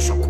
Soul.